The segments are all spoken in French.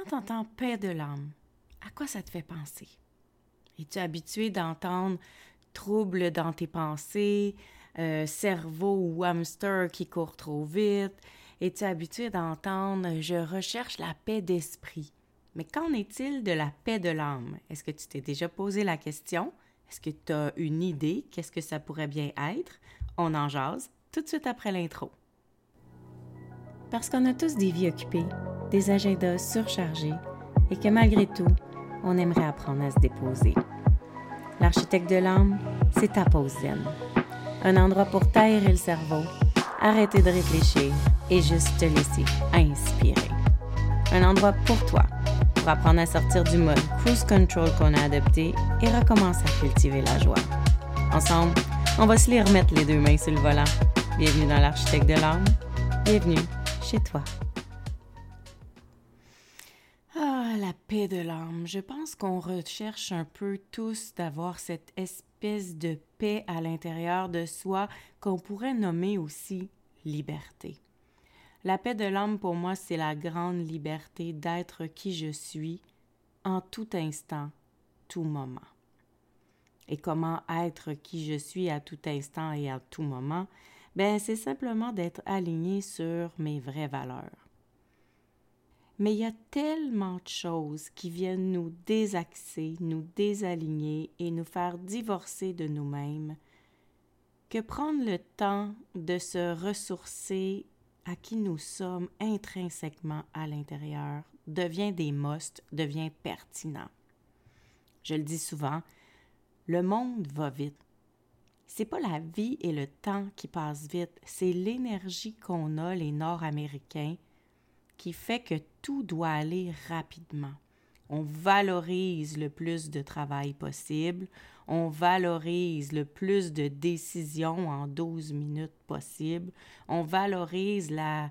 Quand tu entends paix de l'âme, à quoi ça te fait penser? Es-tu habitué d'entendre trouble dans tes pensées, euh, cerveau ou hamster qui court trop vite? Es-tu habitué d'entendre je recherche la paix d'esprit? Mais qu'en est-il de la paix de l'âme? Est-ce que tu t'es déjà posé la question? Est-ce que tu as une idée? Qu'est-ce que ça pourrait bien être? On en jase tout de suite après l'intro. Parce qu'on a tous des vies occupées, des agendas surchargés et que malgré tout, on aimerait apprendre à se déposer. L'architecte de l'âme, c'est ta pause zen. Un endroit pour taire le cerveau, arrêter de réfléchir et juste te laisser inspirer. Un endroit pour toi, pour apprendre à sortir du mode cruise control qu'on a adopté et recommencer à cultiver la joie. Ensemble, on va se les remettre les deux mains sur le volant. Bienvenue dans l'architecte de l'âme. Bienvenue chez toi. Paix de l'âme. Je pense qu'on recherche un peu tous d'avoir cette espèce de paix à l'intérieur de soi qu'on pourrait nommer aussi liberté. La paix de l'âme pour moi, c'est la grande liberté d'être qui je suis en tout instant, tout moment. Et comment être qui je suis à tout instant et à tout moment? Ben, c'est simplement d'être aligné sur mes vraies valeurs. Mais il y a tellement de choses qui viennent nous désaxer, nous désaligner et nous faire divorcer de nous-mêmes que prendre le temps de se ressourcer à qui nous sommes intrinsèquement à l'intérieur devient des must, devient pertinent. Je le dis souvent, le monde va vite. C'est pas la vie et le temps qui passent vite, c'est l'énergie qu'on a, les Nord-Américains, qui fait que tout doit aller rapidement. On valorise le plus de travail possible, on valorise le plus de décisions en 12 minutes possible, on valorise la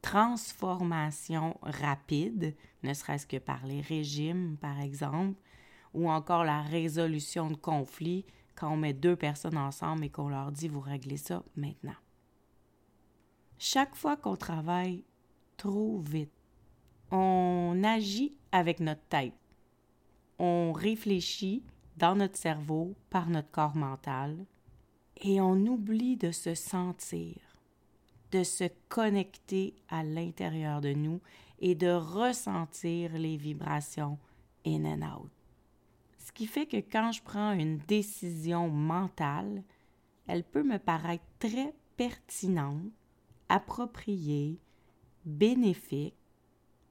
transformation rapide, ne serait-ce que par les régimes, par exemple, ou encore la résolution de conflits quand on met deux personnes ensemble et qu'on leur dit vous réglez ça maintenant. Chaque fois qu'on travaille trop vite, on agit avec notre tête. On réfléchit dans notre cerveau par notre corps mental et on oublie de se sentir, de se connecter à l'intérieur de nous et de ressentir les vibrations in and out. Ce qui fait que quand je prends une décision mentale, elle peut me paraître très pertinente, appropriée, bénéfique,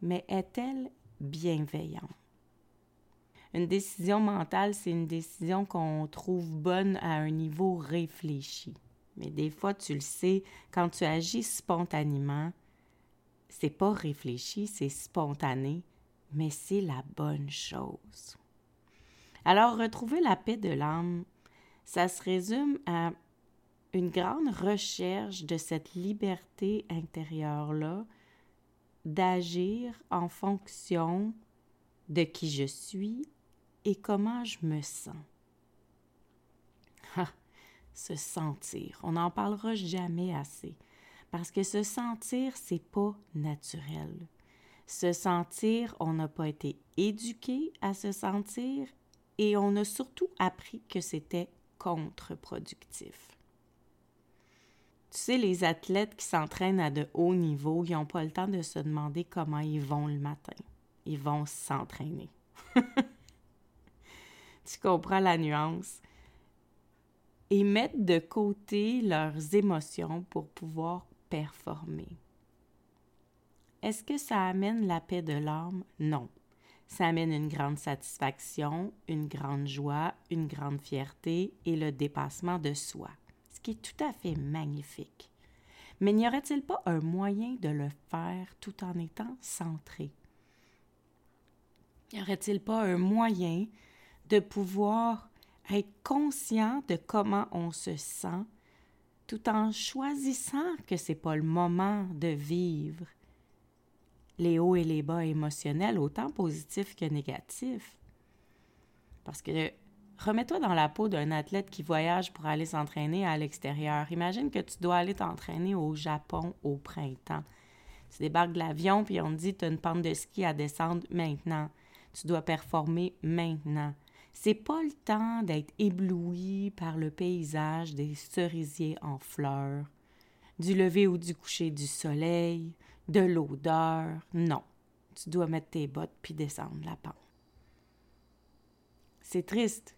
mais est-elle bienveillante? Une décision mentale, c'est une décision qu'on trouve bonne à un niveau réfléchi. Mais des fois, tu le sais, quand tu agis spontanément, c'est pas réfléchi, c'est spontané, mais c'est la bonne chose. Alors, retrouver la paix de l'âme, ça se résume à une grande recherche de cette liberté intérieure-là d'agir en fonction de qui je suis et comment je me sens. Ah, se sentir, on n'en parlera jamais assez, parce que se sentir, c'est pas naturel. Se sentir, on n'a pas été éduqué à se sentir et on a surtout appris que c'était contre-productif. Tu sais, les athlètes qui s'entraînent à de hauts niveaux, ils n'ont pas le temps de se demander comment ils vont le matin. Ils vont s'entraîner. tu comprends la nuance? Et mettre de côté leurs émotions pour pouvoir performer. Est-ce que ça amène la paix de l'âme? Non. Ça amène une grande satisfaction, une grande joie, une grande fierté et le dépassement de soi ce qui est tout à fait magnifique. Mais n'y aurait-il pas un moyen de le faire tout en étant centré? N'y aurait-il pas un moyen de pouvoir être conscient de comment on se sent tout en choisissant que ce n'est pas le moment de vivre les hauts et les bas émotionnels, autant positifs que négatifs? Parce que Remets-toi dans la peau d'un athlète qui voyage pour aller s'entraîner à l'extérieur. Imagine que tu dois aller t'entraîner au Japon au printemps. Tu débarques de l'avion, puis on te dit, tu as une pente de ski à descendre maintenant. Tu dois performer maintenant. C'est pas le temps d'être ébloui par le paysage des cerisiers en fleurs, du lever ou du coucher du soleil, de l'odeur. Non. Tu dois mettre tes bottes puis descendre la pente. C'est triste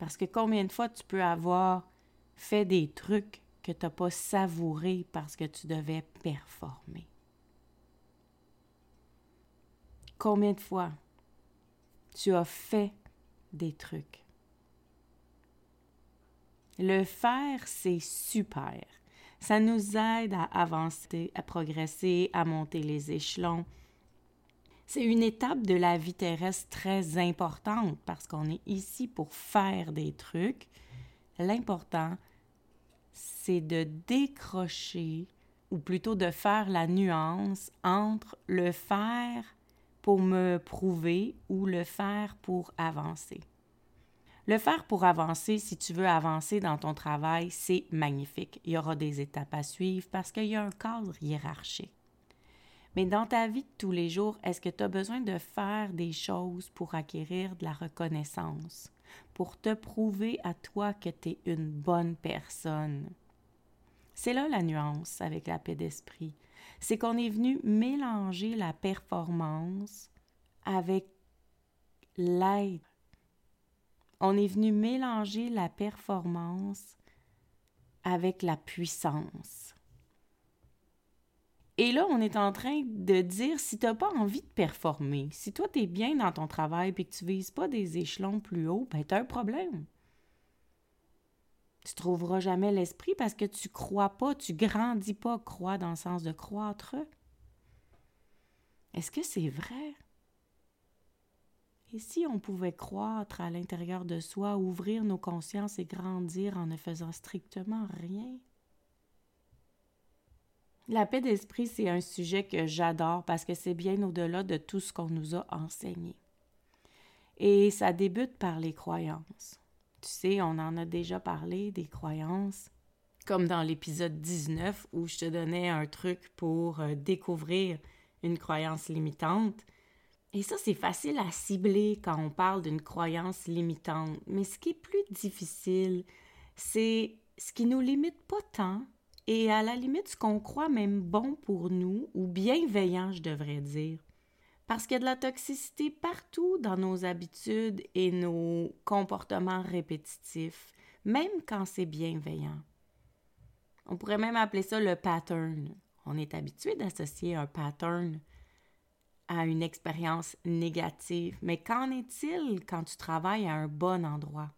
parce que combien de fois tu peux avoir fait des trucs que tu n'as pas savouré parce que tu devais performer? Combien de fois tu as fait des trucs? Le faire, c'est super. Ça nous aide à avancer, à progresser, à monter les échelons. C'est une étape de la vie terrestre très importante parce qu'on est ici pour faire des trucs. L'important, c'est de décrocher, ou plutôt de faire la nuance entre le faire pour me prouver ou le faire pour avancer. Le faire pour avancer, si tu veux avancer dans ton travail, c'est magnifique. Il y aura des étapes à suivre parce qu'il y a un cadre hiérarchique. Mais dans ta vie de tous les jours, est-ce que tu as besoin de faire des choses pour acquérir de la reconnaissance, pour te prouver à toi que tu es une bonne personne? C'est là la nuance avec la paix d'esprit. C'est qu'on est venu mélanger la performance avec l'être. On est venu mélanger la performance avec la puissance. Et là, on est en train de dire si tu n'as pas envie de performer, si toi, tu es bien dans ton travail et que tu ne vises pas des échelons plus hauts, ben, tu as un problème. Tu trouveras jamais l'esprit parce que tu crois pas, tu grandis pas, crois dans le sens de croître. Est-ce que c'est vrai? Et si on pouvait croître à l'intérieur de soi, ouvrir nos consciences et grandir en ne faisant strictement rien? La paix d'esprit, c'est un sujet que j'adore parce que c'est bien au-delà de tout ce qu'on nous a enseigné. Et ça débute par les croyances. Tu sais, on en a déjà parlé des croyances, comme dans l'épisode 19 où je te donnais un truc pour euh, découvrir une croyance limitante. Et ça, c'est facile à cibler quand on parle d'une croyance limitante. Mais ce qui est plus difficile, c'est ce qui nous limite pas tant, et à la limite ce qu'on croit même bon pour nous, ou bienveillant, je devrais dire. Parce qu'il y a de la toxicité partout dans nos habitudes et nos comportements répétitifs, même quand c'est bienveillant. On pourrait même appeler ça le pattern. On est habitué d'associer un pattern à une expérience négative. Mais qu'en est-il quand tu travailles à un bon endroit?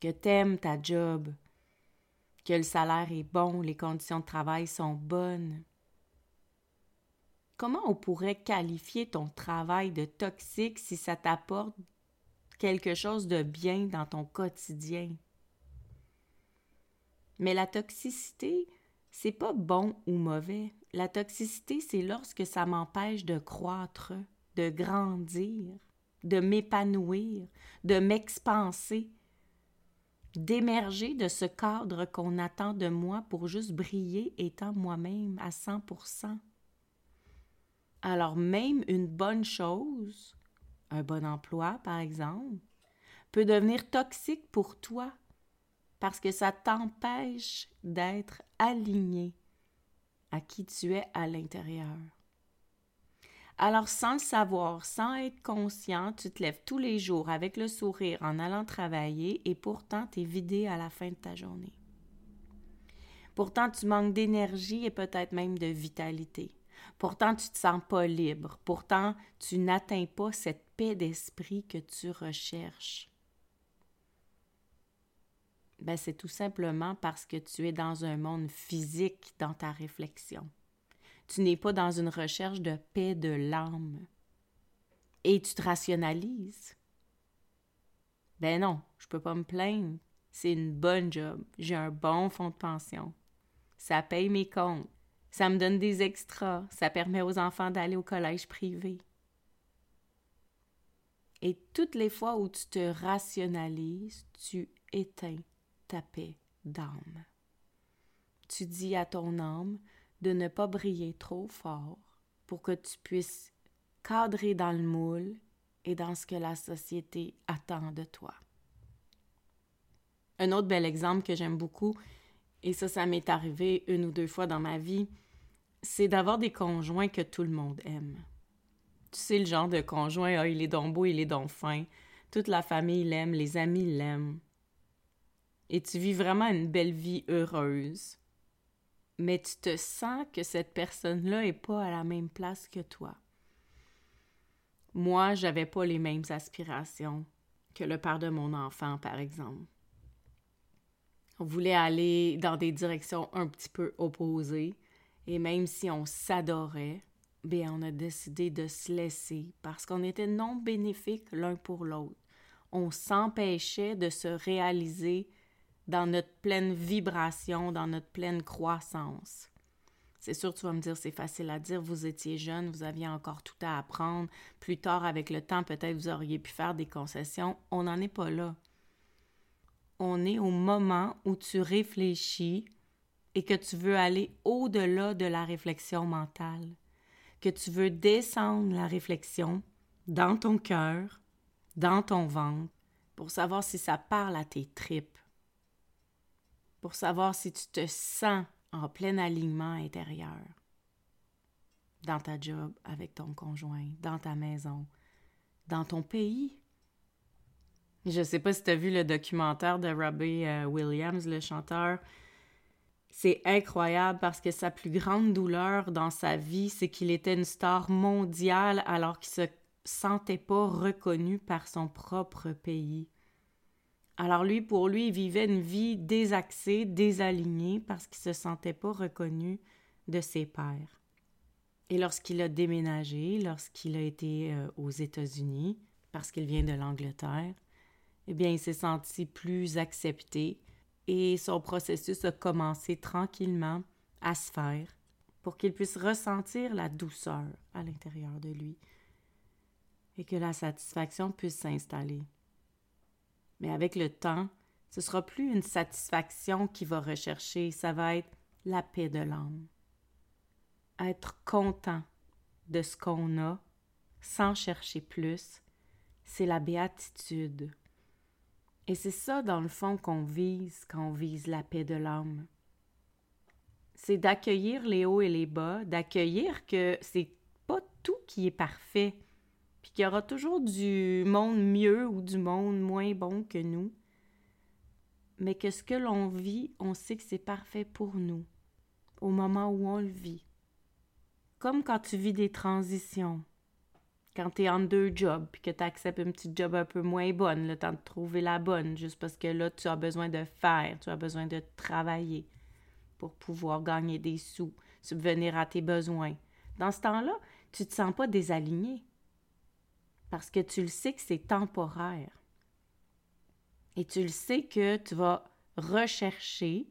Que t'aimes ta job, que le salaire est bon, les conditions de travail sont bonnes. Comment on pourrait qualifier ton travail de toxique si ça t'apporte quelque chose de bien dans ton quotidien? Mais la toxicité, c'est pas bon ou mauvais. La toxicité, c'est lorsque ça m'empêche de croître, de grandir, de m'épanouir, de m'expanser, d'émerger de ce cadre qu'on attend de moi pour juste briller étant moi-même à 100%. Alors même une bonne chose, un bon emploi par exemple, peut devenir toxique pour toi parce que ça t'empêche d'être aligné à qui tu es à l'intérieur. Alors, sans le savoir, sans être conscient, tu te lèves tous les jours avec le sourire en allant travailler et pourtant tu es vidé à la fin de ta journée. Pourtant, tu manques d'énergie et peut-être même de vitalité. Pourtant, tu te sens pas libre. Pourtant, tu n'atteins pas cette paix d'esprit que tu recherches. Ben, c'est tout simplement parce que tu es dans un monde physique dans ta réflexion. Tu n'es pas dans une recherche de paix de l'âme. Et tu te rationalises. Ben non, je peux pas me plaindre. C'est une bonne job. J'ai un bon fonds de pension. Ça paye mes comptes. Ça me donne des extras. Ça permet aux enfants d'aller au collège privé. Et toutes les fois où tu te rationalises, tu éteins ta paix d'âme. Tu dis à ton âme, de ne pas briller trop fort pour que tu puisses cadrer dans le moule et dans ce que la société attend de toi. Un autre bel exemple que j'aime beaucoup, et ça, ça m'est arrivé une ou deux fois dans ma vie, c'est d'avoir des conjoints que tout le monde aime. Tu sais, le genre de conjoint, ah, il est donc beau, il est donc fin. Toute la famille l'aime, les amis l'aiment. Et tu vis vraiment une belle vie heureuse. Mais tu te sens que cette personne-là n'est pas à la même place que toi. Moi, j'avais pas les mêmes aspirations que le père de mon enfant, par exemple. On voulait aller dans des directions un petit peu opposées, et même si on s'adorait, bien, on a décidé de se laisser parce qu'on était non bénéfiques l'un pour l'autre. On s'empêchait de se réaliser dans notre pleine vibration, dans notre pleine croissance. C'est sûr, tu vas me dire, c'est facile à dire, vous étiez jeune, vous aviez encore tout à apprendre. Plus tard, avec le temps, peut-être vous auriez pu faire des concessions. On n'en est pas là. On est au moment où tu réfléchis et que tu veux aller au-delà de la réflexion mentale, que tu veux descendre la réflexion dans ton cœur, dans ton ventre, pour savoir si ça parle à tes tripes, pour savoir si tu te sens en plein alignement intérieur dans ta job avec ton conjoint, dans ta maison, dans ton pays. Je ne sais pas si tu as vu le documentaire de Robbie euh, Williams, le chanteur, c'est incroyable parce que sa plus grande douleur dans sa vie, c'est qu'il était une star mondiale alors qu'il se sentait pas reconnu par son propre pays. Alors lui, pour lui, vivait une vie désaxée, désalignée parce qu'il se sentait pas reconnu de ses pairs. Et lorsqu'il a déménagé, lorsqu'il a été euh, aux États-Unis, parce qu'il vient de l'Angleterre, eh bien, il s'est senti plus accepté, et son processus a commencé tranquillement à se faire pour qu'il puisse ressentir la douceur à l'intérieur de lui et que la satisfaction puisse s'installer. Mais avec le temps, ce sera plus une satisfaction qu'il va rechercher, ça va être la paix de l'âme. Être content de ce qu'on a sans chercher plus, c'est la béatitude. Et c'est ça, dans le fond, qu'on vise quand on vise la paix de l'âme. C'est d'accueillir les hauts et les bas, d'accueillir que c'est pas tout qui est parfait, puis qu'il y aura toujours du monde mieux ou du monde moins bon que nous, mais que ce que l'on vit, on sait que c'est parfait pour nous, au moment où on le vit. Comme quand tu vis des transitions quand tu es en deux jobs, puis que tu acceptes une petite job un peu moins bonne, le temps de trouver la bonne, juste parce que là, tu as besoin de faire, tu as besoin de travailler pour pouvoir gagner des sous, subvenir à tes besoins. Dans ce temps-là, tu ne te sens pas désaligné parce que tu le sais que c'est temporaire. Et tu le sais que tu vas rechercher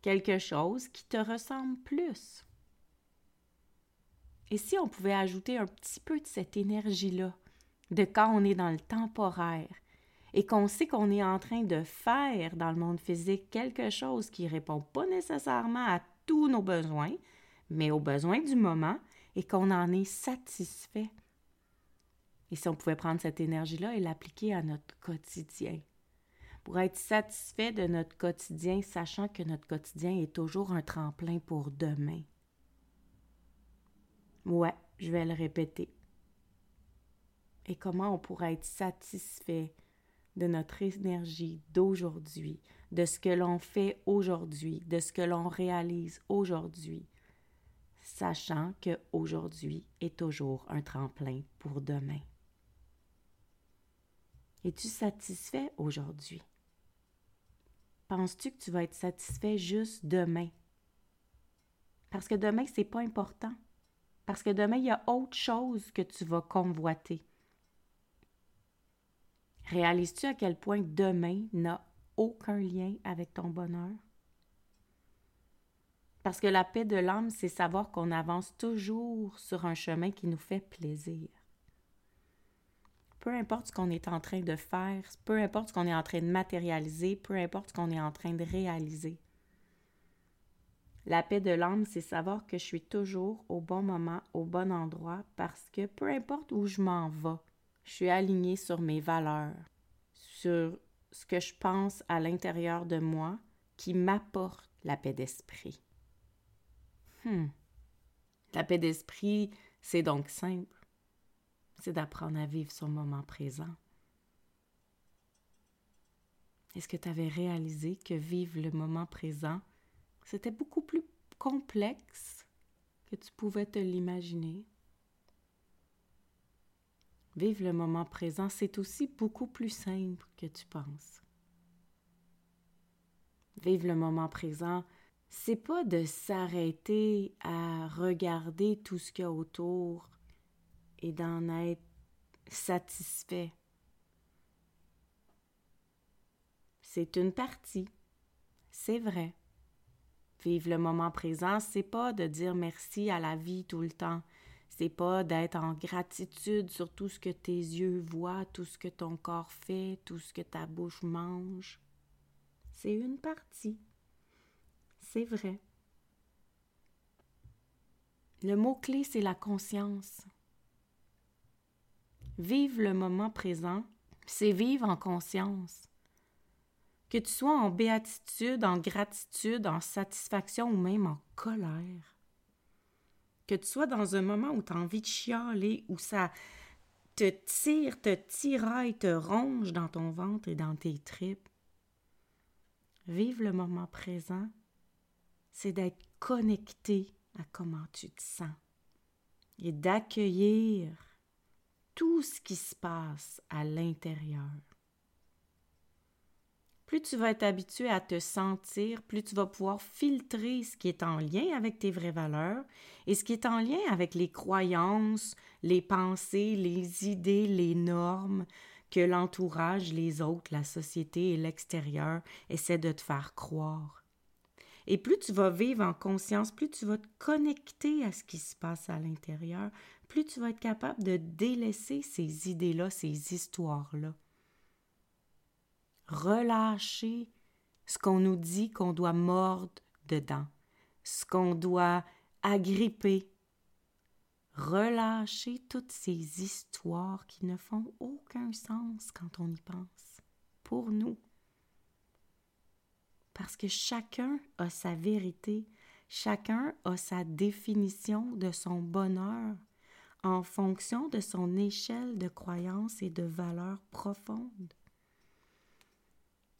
quelque chose qui te ressemble plus. Et si on pouvait ajouter un petit peu de cette énergie-là, de quand on est dans le temporaire, et qu'on sait qu'on est en train de faire dans le monde physique quelque chose qui ne répond pas nécessairement à tous nos besoins, mais aux besoins du moment, et qu'on en est satisfait. Et si on pouvait prendre cette énergie-là et l'appliquer à notre quotidien, pour être satisfait de notre quotidien, sachant que notre quotidien est toujours un tremplin pour demain. Ouais, je vais le répéter. Et comment on pourrait être satisfait de notre énergie d'aujourd'hui, de ce que l'on fait aujourd'hui, de ce que l'on réalise aujourd'hui, sachant que aujourd'hui est toujours un tremplin pour demain. Es-tu satisfait aujourd'hui? Penses-tu que tu vas être satisfait juste demain? Parce que demain, c'est pas important. Parce que demain, il y a autre chose que tu vas convoiter. Réalises-tu à quel point demain n'a aucun lien avec ton bonheur? Parce que la paix de l'âme, c'est savoir qu'on avance toujours sur un chemin qui nous fait plaisir. Peu importe ce qu'on est en train de faire, peu importe ce qu'on est en train de matérialiser, peu importe ce qu'on est en train de réaliser. La paix de l'âme, c'est savoir que je suis toujours au bon moment, au bon endroit, parce que peu importe où je m'en vais, je suis alignée sur mes valeurs, sur ce que je pense à l'intérieur de moi qui m'apporte la paix d'esprit. Hmm. La paix d'esprit, c'est donc simple. C'est d'apprendre à vivre son moment présent. Est-ce que tu avais réalisé que vivre le moment présent, c'était beaucoup plus complexe que tu pouvais te l'imaginer? Vivre le moment présent, c'est aussi beaucoup plus simple que tu penses. Vivre le moment présent, c'est pas de s'arrêter à regarder tout ce qu'il y a autour et d'en être satisfait. C'est une partie. C'est vrai. Vivre le moment présent, c'est pas de dire merci à la vie tout le temps. C'est pas d'être en gratitude sur tout ce que tes yeux voient, tout ce que ton corps fait, tout ce que ta bouche mange. C'est une partie. C'est vrai. Le mot-clé, c'est la conscience. Vivre le moment présent, c'est vivre en conscience. Que tu sois en béatitude, en gratitude, en satisfaction ou même en colère. Que tu sois dans un moment où tu as envie de chialer, où ça te tire, te tiraille, te ronge dans ton ventre et dans tes tripes. Vivre le moment présent, c'est d'être connecté à comment tu te sens et d'accueillir tout ce qui se passe à l'intérieur plus tu vas être habitué à te sentir, plus tu vas pouvoir filtrer ce qui est en lien avec tes vraies valeurs et ce qui est en lien avec les croyances, les pensées, les idées, les normes que l'entourage, les autres, la société et l'extérieur essaient de te faire croire. Et plus tu vas vivre en conscience, plus tu vas te connecter à ce qui se passe à l'intérieur, plus tu vas être capable de délaisser ces idées-là, ces histoires-là. Relâcher ce qu'on nous dit qu'on doit mordre dedans, ce qu'on doit agripper, relâcher toutes ces histoires qui ne font aucun sens quand on y pense, pour nous. Parce que chacun a sa vérité, chacun a sa définition de son bonheur en fonction de son échelle de croyances et de valeurs profondes.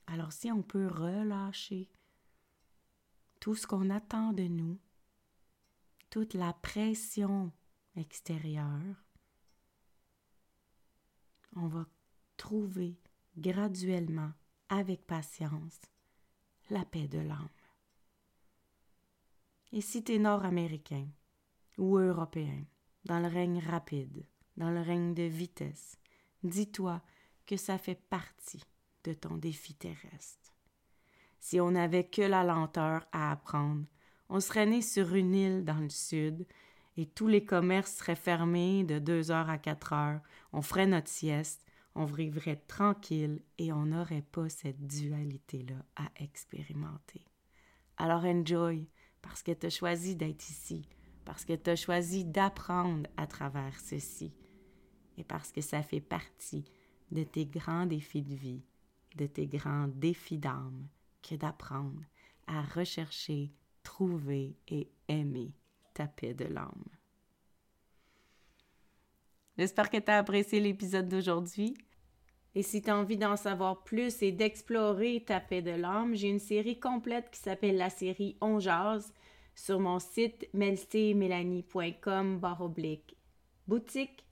Alors si on peut relâcher tout ce qu'on attend de nous, toute la pression extérieure, on va trouver graduellement, avec patience, la paix de l'âme. Et si tu es nord-américain ou européen, dans le règne rapide, dans le règne de vitesse, dis-toi que ça fait partie de ton défi terrestre. Si on n'avait que la lenteur à apprendre, on serait né sur une île dans le sud et tous les commerces seraient fermés de deux heures à quatre heures. On ferait notre sieste, on vivrait tranquille et on n'aurait pas cette dualité-là à expérimenter. Alors enjoy, parce que tu as choisi d'être ici, parce que tu as choisi d'apprendre à travers ceci, et parce que ça fait partie de tes grands défis de vie de tes grands défis d'âme que d'apprendre à rechercher, trouver et aimer ta paix de l'âme. J'espère que tu as apprécié l'épisode d'aujourd'hui. Et si tu as envie d'en savoir plus et d'explorer ta paix de l'âme, j'ai une série complète qui s'appelle la série On Jazz sur mon site melcmélanie.com boutique.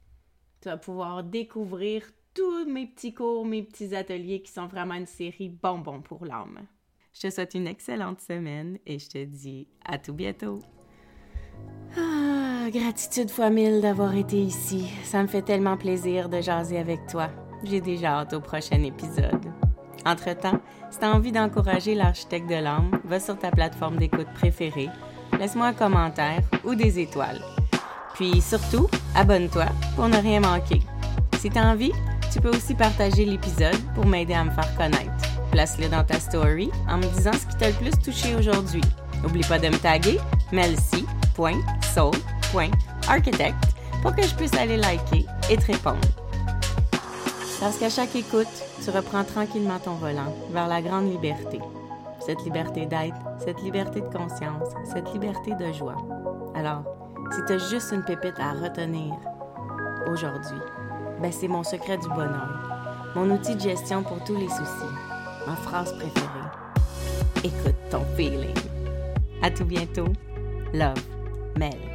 Tu vas pouvoir découvrir tous mes petits cours, mes petits ateliers qui sont vraiment une série bonbons pour l'âme. Je te souhaite une excellente semaine et je te dis à tout bientôt. Ah, gratitude fois mille d'avoir été ici. Ça me fait tellement plaisir de jaser avec toi. J'ai déjà hâte au prochain épisode. Entre-temps, si tu as envie d'encourager l'architecte de l'âme, va sur ta plateforme d'écoute préférée, laisse-moi un commentaire ou des étoiles. Puis surtout, abonne-toi pour ne rien manquer. Si tu as envie, tu peux aussi partager l'épisode pour m'aider à me faire connaître. Place-le dans ta story en me disant ce qui t'a le plus touché aujourd'hui. N'oublie pas de me taguer melcy.soul.architect pour que je puisse aller liker et te répondre. Parce qu'à chaque écoute, tu reprends tranquillement ton volant vers la grande liberté. Cette liberté d'être, cette liberté de conscience, cette liberté de joie. Alors, si tu as juste une pépite à retenir aujourd'hui, ben c'est mon secret du bonheur, mon outil de gestion pour tous les soucis, ma phrase préférée. Écoute ton feeling. À tout bientôt. Love, Mel.